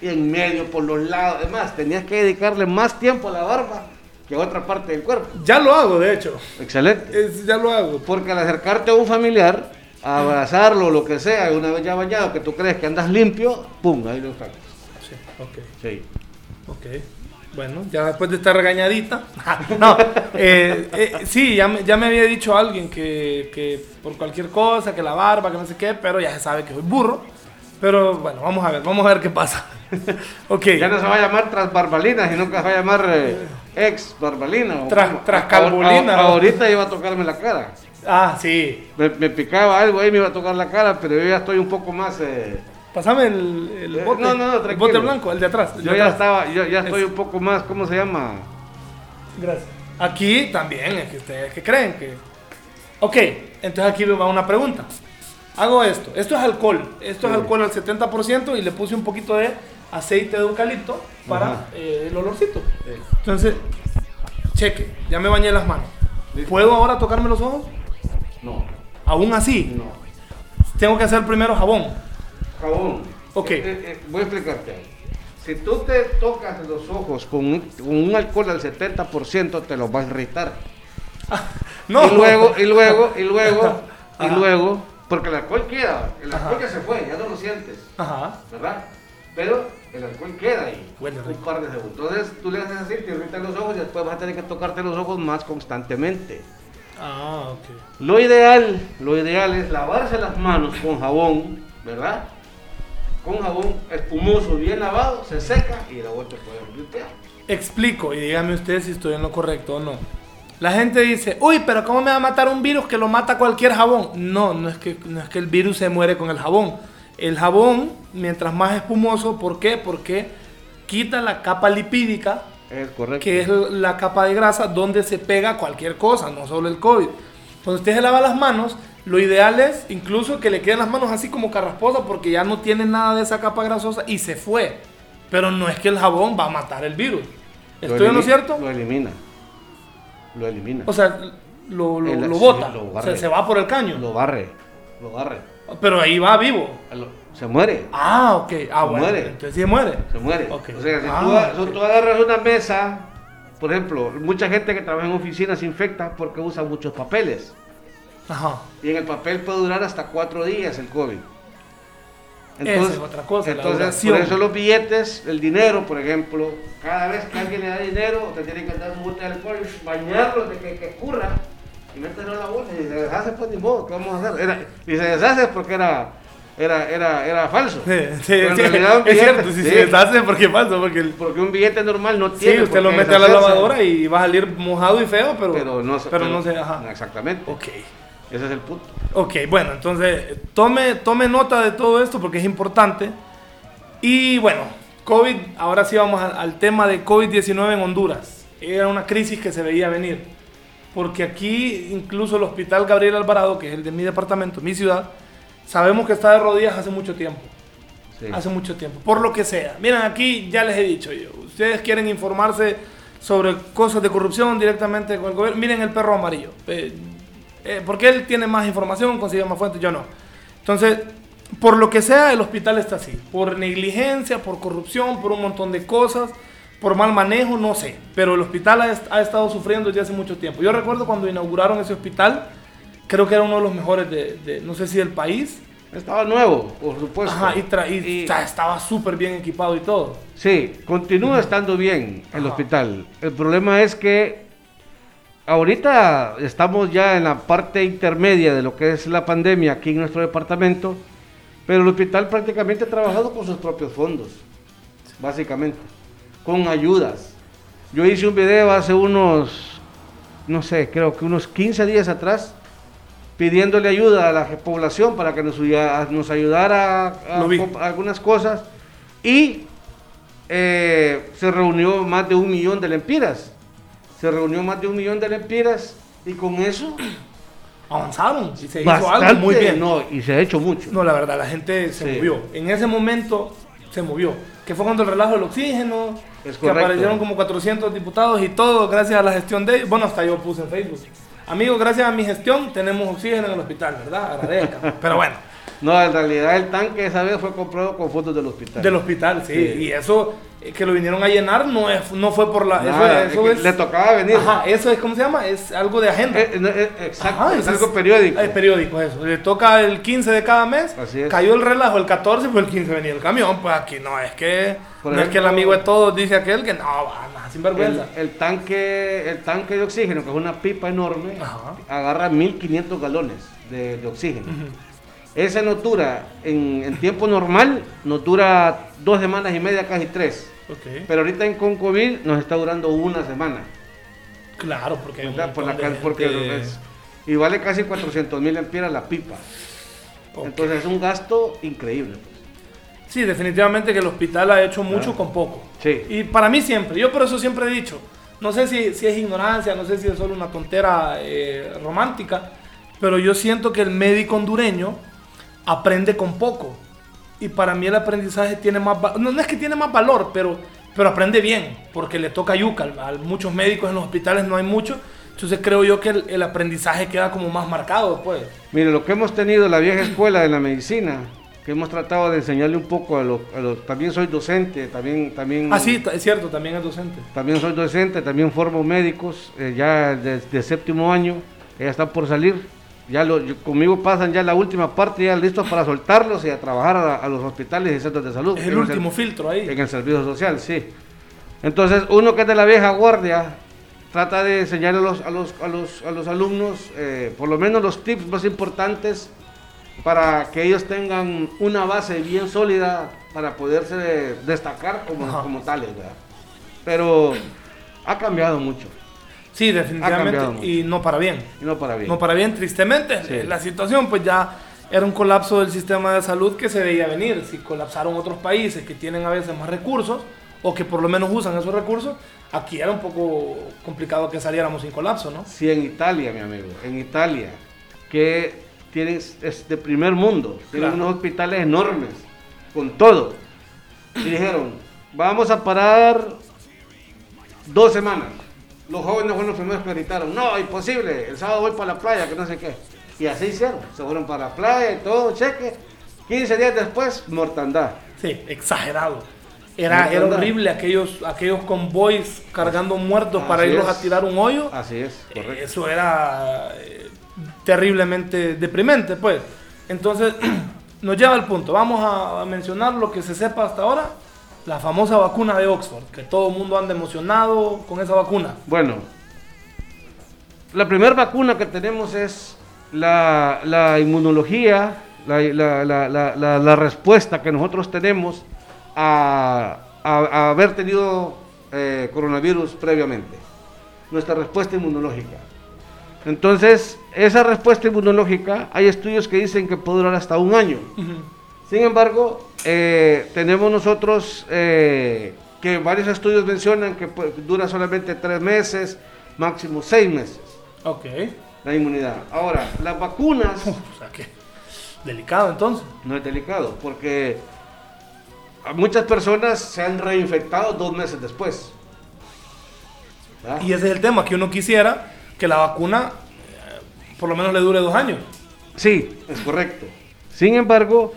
y en medio, por los lados. Además, tenías que dedicarle más tiempo a la barba que a otra parte del cuerpo. Ya lo hago, de hecho. Excelente. Es- ya lo hago. Porque al acercarte a un familiar, a abrazarlo, lo que sea, y una vez ya bañado, que tú crees que andas limpio, pum, ahí lo sacas. Sí, ok. Sí. Ok. Bueno, ya después de esta regañadita. no, eh, eh, sí, ya me, ya me había dicho alguien que, que por cualquier cosa, que la barba, que no sé qué, pero ya se sabe que soy burro. Pero bueno, vamos a ver, vamos a ver qué pasa. ok. Ya no se va a llamar tras barbalina, sino que se va a llamar eh, ex barbalina. Tras- tras ahorita iba a tocarme la cara. Ah, sí. Me, me picaba algo ahí, me iba a tocar la cara, pero yo ya estoy un poco más. eh, Pásame el, el Eh, bote. no, no, no, el bote blanco, el de atrás. el yo de ya atrás. estaba, yo ya estoy Es- un poco más, ¿cómo se llama? Gracias. Aquí también, es que ustedes que creen que... Ok, entonces aquí va una pregunta. Hago esto. Esto es alcohol. Esto es Sí. alcohol al 70% y le puse un poquito de aceite de eucalipto para eh, el olorcito. Entonces, cheque, ya me bañé las manos. ¿Puedo ahora tocarme los ojos? No, Aún así, no. tengo que hacer primero jabón. Jabón. Ok. Eh, eh, voy a explicarte. Si tú te tocas los ojos con un, con un alcohol al 70%, te los vas a irritar. No. Y luego, y luego, y luego, y luego, porque el alcohol queda, el alcohol Ajá. ya se fue, ya no lo sientes, Ajá. ¿verdad? Pero el alcohol queda ahí, Huele un par de segundos. Entonces tú le haces así, te irritan los ojos y después vas a tener que tocarte los ojos más constantemente. Ah, ok. Lo ideal, lo ideal es lavarse las manos con jabón, ¿verdad? Con jabón espumoso, bien lavado, se seca y la vuelta puede limpiar. Explico y dígame usted si estoy en lo correcto o no. La gente dice, uy, pero ¿cómo me va a matar un virus que lo mata cualquier jabón? No, no es que, no es que el virus se muere con el jabón. El jabón, mientras más espumoso, ¿por qué? Porque quita la capa lipídica, Es correcto. que es la capa de grasa donde se pega cualquier cosa, no solo el COVID. Cuando usted se lava las manos, lo ideal es incluso que le queden las manos así como carrasposas porque ya no tiene nada de esa capa grasosa y se fue. Pero no es que el jabón va a matar el virus. ¿Estoy en lo cierto? Lo elimina. Lo elimina. O sea, lo, lo, El- lo sí, bota, lo o sea, se va por el caño. Lo barre. Lo barre. Pero ahí va vivo. Se muere. Ah, ok. Ah, Se bueno. muere. Entonces sí muere. Se muere. Ok. O sea, si Ah, tú, tú agarras una mesa, por ejemplo, mucha gente que trabaja en oficinas se infecta porque usa muchos papeles. Ajá. Y en el papel puede durar hasta cuatro días el COVID. Esa es otra cosa, la Entonces, duración. por eso los billetes, el dinero, por ejemplo, cada vez que alguien le da dinero, te tiene que dar un bote de alcohol, bañarlo de que, que curra y meterlo en la bolsa. Y se deshace, pues ni modo, ¿qué vamos a hacer? Era- y se deshace porque era, era, era, era falso. Sí, sí, Pero en realidad un es billete- cierto, si sí. se deshace, porque falso, porque el- Porque un billete normal no tiene. sí, usted lo mete a la lavadora y va a salir mojado y feo, pero, Pero no, se- pero no se, ajá. Exactamente. Ok, Ese es el punto. ok, bueno, entonces tome, tome nota de todo esto porque es importante. Y bueno, COVID, ahora sí vamos a- al tema de COVID-19 en Honduras. Era una crisis que se veía venir. Porque aquí, incluso el Hospital Gabriel Alvarado, que es el de mi departamento, mi ciudad, sabemos que está de rodillas hace mucho tiempo. Sí. Hace mucho tiempo, por lo que sea. Miren, aquí ya les he dicho yo, ustedes quieren informarse sobre cosas de corrupción directamente con el gobierno, miren el perro amarillo. Eh, eh, porque él tiene más información, consigue más fuentes, yo no. Entonces, por lo que sea, el hospital está así. Por negligencia, por corrupción, por un montón de cosas, por mal manejo, no sé. Pero el hospital ha, est- ha estado sufriendo desde hace mucho tiempo. Yo recuerdo cuando inauguraron ese hospital, creo que era uno de los mejores de, de- no sé si del país. Estaba nuevo, por supuesto. Ajá, y, tra- y Y- ta- estaba súper bien equipado y todo. Sí, continúa estando bien el Ajá. hospital. El problema es que ahorita estamos ya en la parte intermedia de lo que es la pandemia aquí en nuestro departamento, pero el hospital prácticamente ha trabajado con sus propios fondos, básicamente. con ayudas. Yo hice un video hace unos, no sé, creo que unos 15 días atrás, pidiéndole ayuda a la población para que nos, nos ayudara a, algunas cosas. Y eh, se reunió más de un millón de lempiras. Se reunió más de un millón de lempiras y con eso avanzaron y se hizo algo muy bien. No, y se ha hecho mucho. No, la verdad, la gente se movió. En ese momento se movió. Que fue cuando el relajo del oxígeno, que aparecieron como 400 diputados y todo gracias a la gestión de ellos. Bueno, hasta yo puse en Facebook. Amigos, gracias a mi gestión tenemos oxígeno en el hospital, ¿verdad? Agradezca. Pero bueno. No, en realidad el tanque esa vez fue comprado con fondos del hospital. Del hospital, sí. Y eso que lo vinieron a llenar no es no fue por la eso, es, le tocaba venir. Ajá eso es cómo se llama es algo de agenda. Eh, eh, exacto es, algo periódico. es periódico eso. Le toca el 15 de cada mes Así es. cayó el relajo el 14 pues el 15 venía el camión pues aquí no es que no es que el amigo de todos dice aquel que no va nada sin vergüenza. El, tanque el tanque de oxígeno que es una pipa enorme agarra 1500 galones de, oxígeno esa no dura, en, tiempo normal, nos dura dos semanas y media, casi tres. Pero ahorita en con COVID nos está durando una semana. Claro, porque, Por la, porque y vale casi 400 mil empiras la pipa. Entonces es un gasto increíble. Sí, definitivamente que el hospital ha hecho mucho con poco. Sí. Y para mí siempre, yo por eso siempre he dicho, no sé si, si es ignorancia, no sé si es solo una tontera eh, romántica, pero yo siento que el médico hondureño aprende con poco. Y para mí el aprendizaje tiene más no, no es que tiene más valor, pero, pero aprende bien, porque le toca yuca. A muchos médicos en los hospitales no hay mucho. Entonces creo yo que el, aprendizaje queda como más marcado pues Mire, lo que hemos tenido la vieja escuela de la medicina, que hemos tratado de enseñarle un poco a los... también soy docente, también... también ah, sí, es cierto, también es docente. También soy docente, también formo médicos, eh, ya de, de, séptimo año, ya están por salir ya lo, conmigo pasan ya la última parte, ya listos para soltarlos y a trabajar a, los hospitales y centros de salud. Es el último filtro ahí. En el servicio social, sí. Entonces, uno que es de la vieja guardia, trata de enseñar a los, a los, a los, a los alumnos eh, por lo menos los tips más importantes para que ellos tengan una base bien sólida para poderse destacar como, como tales. Pero ha cambiado mucho. Sí, definitivamente. Y no para bien. Y no para bien. No para bien, tristemente. La situación pues ya era un colapso del sistema de salud que se veía venir. Si colapsaron otros países que tienen a veces más recursos o que por lo menos usan esos recursos, aquí era un poco complicado que saliéramos sin colapso, ¿no? Sí, en Italia, mi amigo, en Italia, que tienes, es de primer mundo, tienen unos hospitales enormes, con todo. Y dijeron, vamos a parar dos semanas los jóvenes fueron los primeros que gritaron, no, imposible, el sábado voy para la playa, que no sé qué. Y así hicieron, se fueron para la playa y todo, cheque. 15 días después, mortandad. Sí, exagerado. Era, era horrible aquellos, aquellos convoys cargando muertos para irlos a tirar un hoyo. Así es, correcto. Eso era eh, terriblemente deprimente, pues. Entonces, nos lleva al punto. Vamos a mencionar lo que se sepa hasta ahora la famosa vacuna de Oxford, que todo el mundo anda emocionado con esa vacuna. Bueno, la primera vacuna que tenemos es la, inmunología, la, respuesta que nosotros tenemos a, haber tenido eh, coronavirus previamente. Nuestra respuesta inmunológica. Entonces, esa respuesta inmunológica, hay estudios que dicen que puede durar hasta un año. Sin embargo, eh, tenemos nosotros eh, que varios estudios mencionan que dura solamente tres meses, máximo seis meses. Ok. La inmunidad. Ahora, las vacunas. o sea que. Delicado entonces. No es delicado, porque muchas personas se han reinfectado dos meses después. Y ese es el tema, que uno quisiera que la vacuna eh, por lo menos le dure dos años. Sí, es correcto. Sin embargo,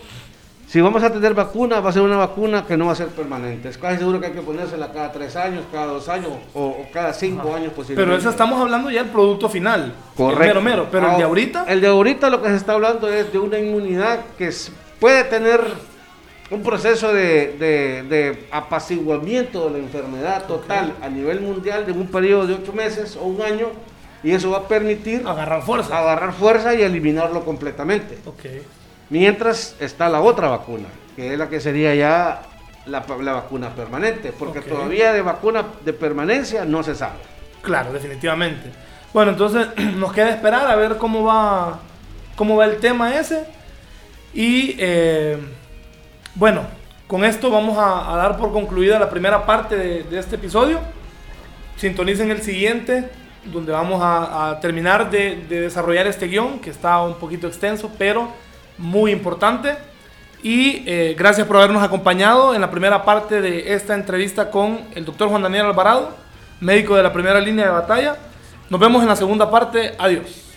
si vamos a tener vacuna, va a ser una vacuna que no va a ser permanente. Es casi seguro que hay que ponérsela cada tres años, cada dos años o, cada cinco años posiblemente. Pero eso estamos hablando ya del producto final. Correcto. El mero, Pero el de ahorita. El de ahorita lo que se está hablando es de una inmunidad que puede tener un proceso de, apaciguamiento de la enfermedad total a nivel mundial de un periodo de ocho meses o un año. Y eso va a permitir agarrar fuerza. Agarrar fuerza y eliminarlo completamente. Okay. Mientras está la otra vacuna, que es la que sería ya la, la vacuna permanente, porque todavía de vacuna de permanencia no se sabe. Claro, definitivamente. Bueno, entonces nos queda esperar a ver cómo va, cómo va el tema ese. Y eh, bueno, con esto vamos a, dar por concluida la primera parte de, este episodio. Sintonicen el siguiente, donde vamos a, terminar de, desarrollar este guion, que está un poquito extenso, pero muy importante. Y eh, gracias por habernos acompañado en la primera parte de esta entrevista con el doctor Juan Daniel Alvarado, médico de la primera línea de batalla. Nos vemos en la segunda parte. Adiós.